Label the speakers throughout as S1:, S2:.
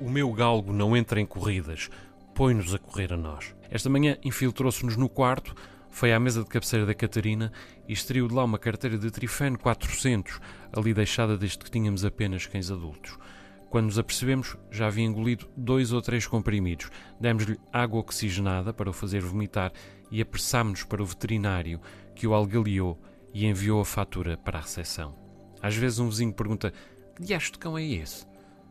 S1: O meu galgo não entra em corridas, põe-nos a correr a nós. Esta manhã infiltrou-se-nos no quarto, foi à mesa de cabeceira da Catarina e extraiu de lá uma carteira de Trifano 400, ali deixada desde que tínhamos apenas cães adultos. Quando nos apercebemos, já havia engolido dois ou três comprimidos. Demos-lhe água oxigenada para o fazer vomitar e apressámos-nos para o veterinário, que o algaliou e enviou a fatura para a recepção. Às vezes um vizinho pergunta: Que diacho de cão é esse?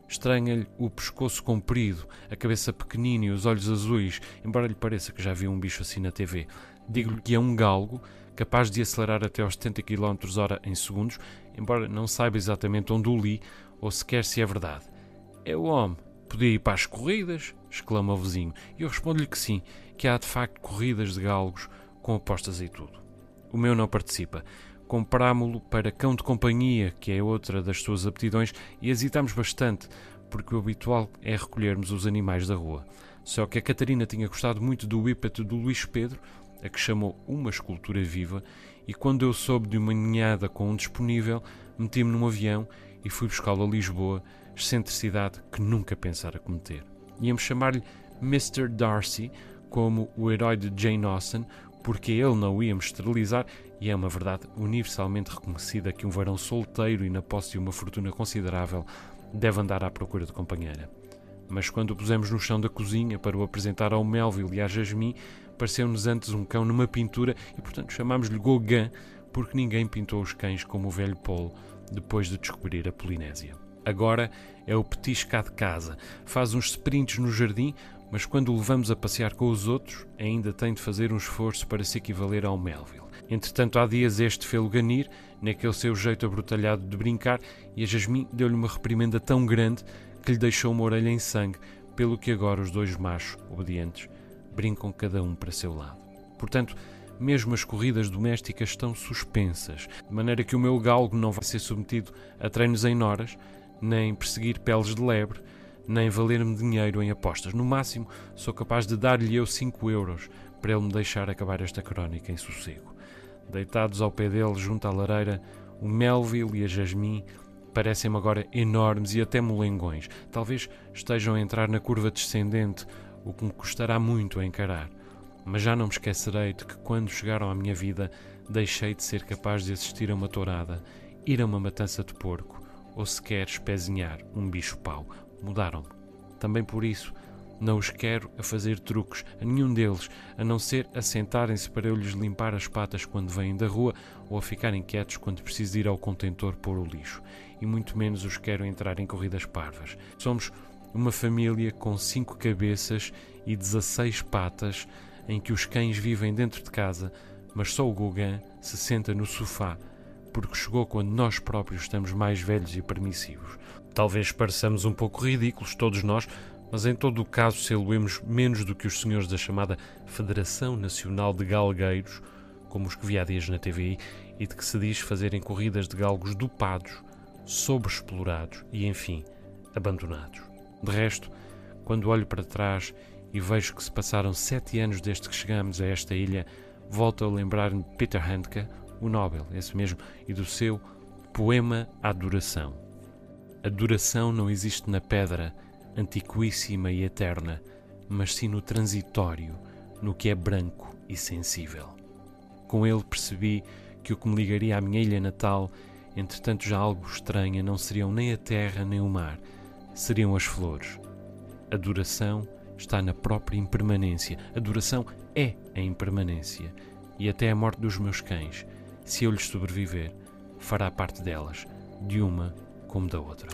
S1: Estranha-lhe o pescoço comprido, a cabeça pequenina e os olhos azuis, embora lhe pareça que já viu um bicho assim na TV. Digo-lhe que é um galgo, capaz de acelerar até aos 70 km h em segundos, embora não saiba exatamente onde o li ou sequer se é verdade. É o homem. Podia ir para as corridas? exclama o vizinho. E eu respondo-lhe que sim, que há de facto corridas de galgos com apostas e tudo. O meu não participa comprámo-lo para cão de companhia, que é outra das suas aptidões, e hesitámos bastante, porque o habitual é recolhermos os animais da rua. Só que a Catarina tinha gostado muito do whippet do Luís Pedro, a que chamou uma escultura viva, e quando eu soube de uma ninhada com um disponível, meti-me num avião e fui buscá-lo a Lisboa, excentricidade que nunca pensara cometer. Íamos chamar-lhe Mr. Darcy, como o herói de Jane Austen, porque ele não o íamos esterilizar, e é uma verdade universalmente reconhecida que um varão solteiro e na posse de uma fortuna considerável deve andar à procura de companheira. Mas quando o pusemos no chão da cozinha para o apresentar ao Melville e à Jasmine, pareceu-nos antes um cão numa pintura e, portanto, chamámos-lhe Gauguin, porque ninguém pintou os cães como o velho Paulo depois de descobrir a Polinésia. Agora é o petit cá de casa, faz uns sprints no jardim, mas quando o levamos a passear com os outros, ainda tem de fazer um esforço para se equivaler ao Melville. Entretanto, há dias este fê-lo ganir, naquele seu jeito abrutalhado de brincar, e a Jasmine deu-lhe uma reprimenda tão grande que lhe deixou uma orelha em sangue, pelo que agora os dois machos, obedientes, brincam cada um para seu lado. Portanto, mesmo as corridas domésticas estão suspensas, de maneira que o meu galgo não vai ser submetido a treinos em noras, nem perseguir peles de lebre, nem valer-me dinheiro em apostas. No máximo, sou capaz de dar-lhe eu 5 euros para ele me deixar acabar esta crónica em sossego. Deitados ao pé dele, junto à lareira, o Melville e a Jasmine parecem-me agora enormes e até molengões. Talvez estejam a entrar na curva descendente, o que me custará muito a encarar. Mas já não me esquecerei de que quando chegaram à minha vida, deixei de ser capaz de assistir a uma tourada, ir a uma matança de porco ou sequer espezinhar um bicho-pau mudaram-me. Também por isso não os quero a fazer truques, a nenhum deles, a não ser a sentarem-se para eu lhes limpar as patas quando vêm da rua ou a ficarem quietos quando preciso ir ao contentor pôr o lixo. E muito menos os quero entrar em corridas parvas. Somos uma família com cinco cabeças e 16 patas, em que os cães vivem dentro de casa, mas só o Gauguin se senta no sofá porque chegou quando nós próprios estamos mais velhos e permissivos. Talvez pareçamos um pouco ridículos, todos nós, mas em todo o caso, se eloemos menos do que os senhores da chamada Federação Nacional de Galgueiros, como os que vi há dias na TVI, e de que se diz fazerem corridas de galgos dopados, sobreexplorados e, enfim, abandonados. De resto, quando olho para trás e vejo que se passaram sete anos desde que chegamos a esta ilha, volto a lembrar-me de Peter Handke, o Nobel, esse mesmo, e do seu Poema à Duração. A duração não existe na pedra, antiquíssima e eterna, mas sim no transitório, no que é branco e sensível. Com ele percebi que o que me ligaria à minha ilha natal, entretanto já algo estranha, não seriam nem a terra nem o mar, seriam as flores. A duração está na própria impermanência. A duração é a impermanência. E até a morte dos meus cães se eu lhes sobreviver, fará parte delas, de uma como da outra.